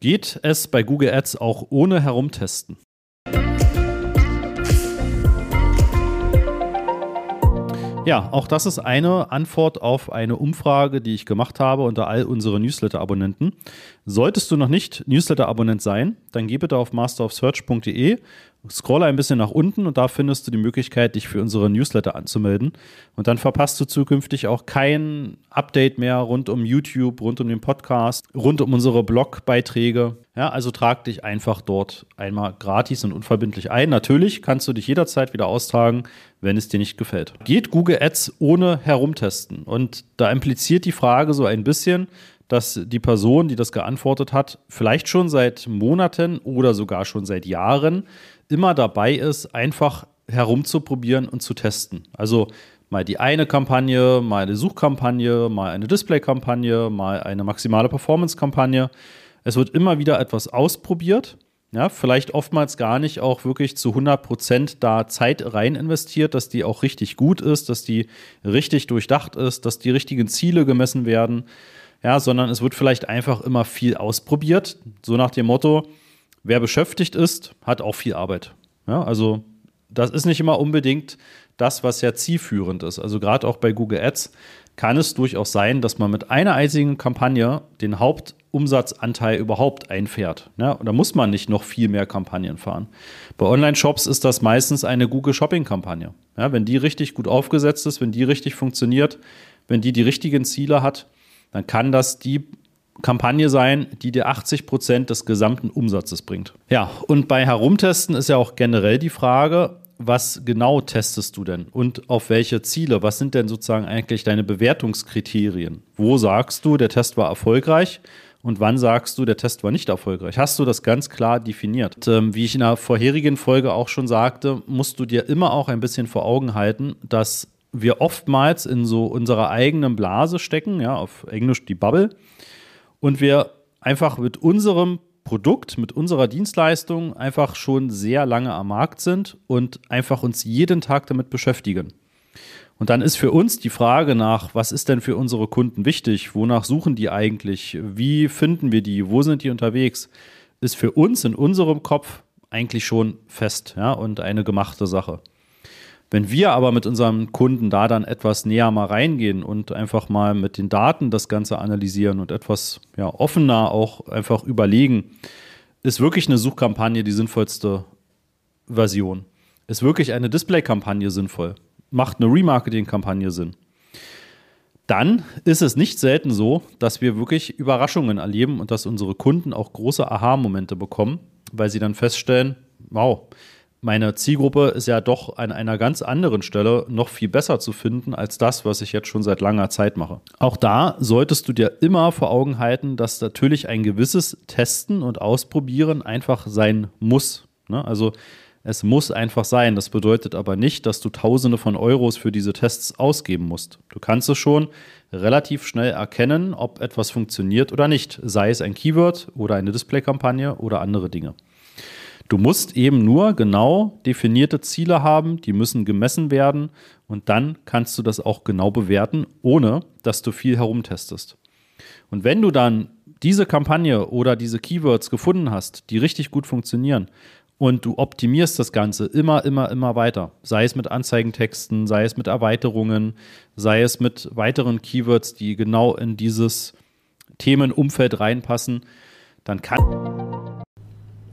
Geht es bei Google Ads auch ohne Herumtesten? Ja, auch das ist eine Antwort auf eine Umfrage, die ich gemacht habe unter all unsere Newsletter-Abonnenten. Solltest du noch nicht Newsletter-Abonnent sein, dann geh bitte auf masterofsearch.de Scroll ein bisschen nach unten und da findest du die Möglichkeit, dich für unsere Newsletter anzumelden. Und dann verpasst du zukünftig auch kein Update mehr rund um YouTube, rund um den Podcast, rund um unsere Blogbeiträge. Ja, also trag dich einfach dort einmal gratis und unverbindlich ein. Natürlich kannst du dich jederzeit wieder austragen, wenn es dir nicht gefällt. Geht Google Ads ohne herumtesten? Und da impliziert die Frage so ein bisschen, dass die Person, die das geantwortet hat, vielleicht schon seit Monaten oder sogar schon seit Jahren immer dabei ist, einfach herumzuprobieren und zu testen. Also mal die eine Kampagne, mal eine Suchkampagne, mal eine Displaykampagne, mal eine maximale Performance-Kampagne. Es wird immer wieder etwas ausprobiert. Ja, vielleicht oftmals gar nicht auch wirklich zu 100 Prozent da Zeit rein investiert, dass die auch richtig gut ist, dass die richtig durchdacht ist, dass die richtigen Ziele gemessen werden. Ja, sondern es wird vielleicht einfach immer viel ausprobiert. So nach dem Motto, wer beschäftigt ist, hat auch viel Arbeit. Ja, also das ist nicht immer unbedingt das, was ja zielführend ist. Also gerade auch bei Google Ads kann es durchaus sein, dass man mit einer einzigen Kampagne den Hauptumsatzanteil überhaupt einfährt. Ja, und da muss man nicht noch viel mehr Kampagnen fahren. Bei Online-Shops ist das meistens eine Google Shopping-Kampagne. Ja, wenn die richtig gut aufgesetzt ist, wenn die richtig funktioniert, wenn die die richtigen Ziele hat, dann kann das die Kampagne sein, die dir 80 Prozent des gesamten Umsatzes bringt. Ja, und bei Herumtesten ist ja auch generell die Frage, was genau testest du denn und auf welche Ziele? Was sind denn sozusagen eigentlich deine Bewertungskriterien? Wo sagst du, der Test war erfolgreich? Und wann sagst du, der Test war nicht erfolgreich? Hast du das ganz klar definiert? Und, ähm, wie ich in der vorherigen Folge auch schon sagte, musst du dir immer auch ein bisschen vor Augen halten, dass wir oftmals in so unserer eigenen Blase stecken, ja, auf Englisch die Bubble, und wir einfach mit unserem Produkt, mit unserer Dienstleistung einfach schon sehr lange am Markt sind und einfach uns jeden Tag damit beschäftigen. Und dann ist für uns die Frage nach, was ist denn für unsere Kunden wichtig? Wonach suchen die eigentlich? Wie finden wir die? Wo sind die unterwegs? Ist für uns in unserem Kopf eigentlich schon fest ja, und eine gemachte Sache. Wenn wir aber mit unserem Kunden da dann etwas näher mal reingehen und einfach mal mit den Daten das Ganze analysieren und etwas ja, offener auch einfach überlegen, ist wirklich eine Suchkampagne die sinnvollste Version? Ist wirklich eine Display-Kampagne sinnvoll? Macht eine Remarketing-Kampagne Sinn? Dann ist es nicht selten so, dass wir wirklich Überraschungen erleben und dass unsere Kunden auch große Aha-Momente bekommen, weil sie dann feststellen, wow, meine Zielgruppe ist ja doch an einer ganz anderen Stelle noch viel besser zu finden als das, was ich jetzt schon seit langer Zeit mache. Auch da solltest du dir immer vor Augen halten, dass natürlich ein gewisses Testen und Ausprobieren einfach sein muss. Ne? Also es muss einfach sein. Das bedeutet aber nicht, dass du Tausende von Euros für diese Tests ausgeben musst. Du kannst es schon relativ schnell erkennen, ob etwas funktioniert oder nicht, sei es ein Keyword oder eine Displaykampagne oder andere Dinge. Du musst eben nur genau definierte Ziele haben, die müssen gemessen werden und dann kannst du das auch genau bewerten, ohne dass du viel herumtestest. Und wenn du dann diese Kampagne oder diese Keywords gefunden hast, die richtig gut funktionieren und du optimierst das Ganze immer, immer, immer weiter, sei es mit Anzeigentexten, sei es mit Erweiterungen, sei es mit weiteren Keywords, die genau in dieses Themenumfeld reinpassen, dann kann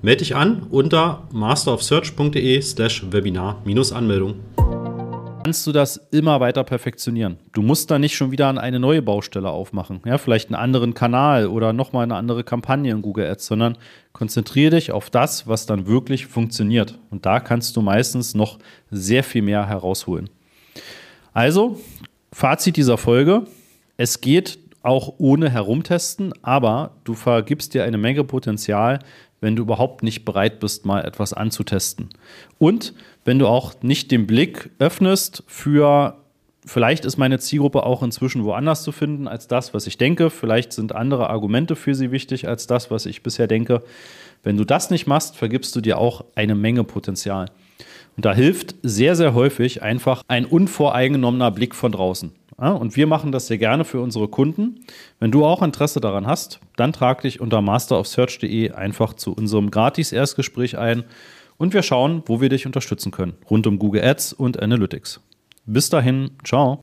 Melde dich an unter masterofsearch.de slash Webinar-Anmeldung. Kannst du das immer weiter perfektionieren. Du musst da nicht schon wieder an eine neue Baustelle aufmachen. Ja, vielleicht einen anderen Kanal oder nochmal eine andere Kampagne in Google Ads, sondern konzentriere dich auf das, was dann wirklich funktioniert. Und da kannst du meistens noch sehr viel mehr herausholen. Also, Fazit dieser Folge. Es geht auch ohne herumtesten, aber du vergibst dir eine Menge Potenzial, wenn du überhaupt nicht bereit bist, mal etwas anzutesten. Und wenn du auch nicht den Blick öffnest für, vielleicht ist meine Zielgruppe auch inzwischen woanders zu finden als das, was ich denke, vielleicht sind andere Argumente für sie wichtig als das, was ich bisher denke. Wenn du das nicht machst, vergibst du dir auch eine Menge Potenzial. Und da hilft sehr, sehr häufig einfach ein unvoreingenommener Blick von draußen. Und wir machen das sehr gerne für unsere Kunden. Wenn du auch Interesse daran hast, dann trag dich unter masterofsearch.de einfach zu unserem Gratis-Erstgespräch ein und wir schauen, wo wir dich unterstützen können rund um Google Ads und Analytics. Bis dahin, ciao.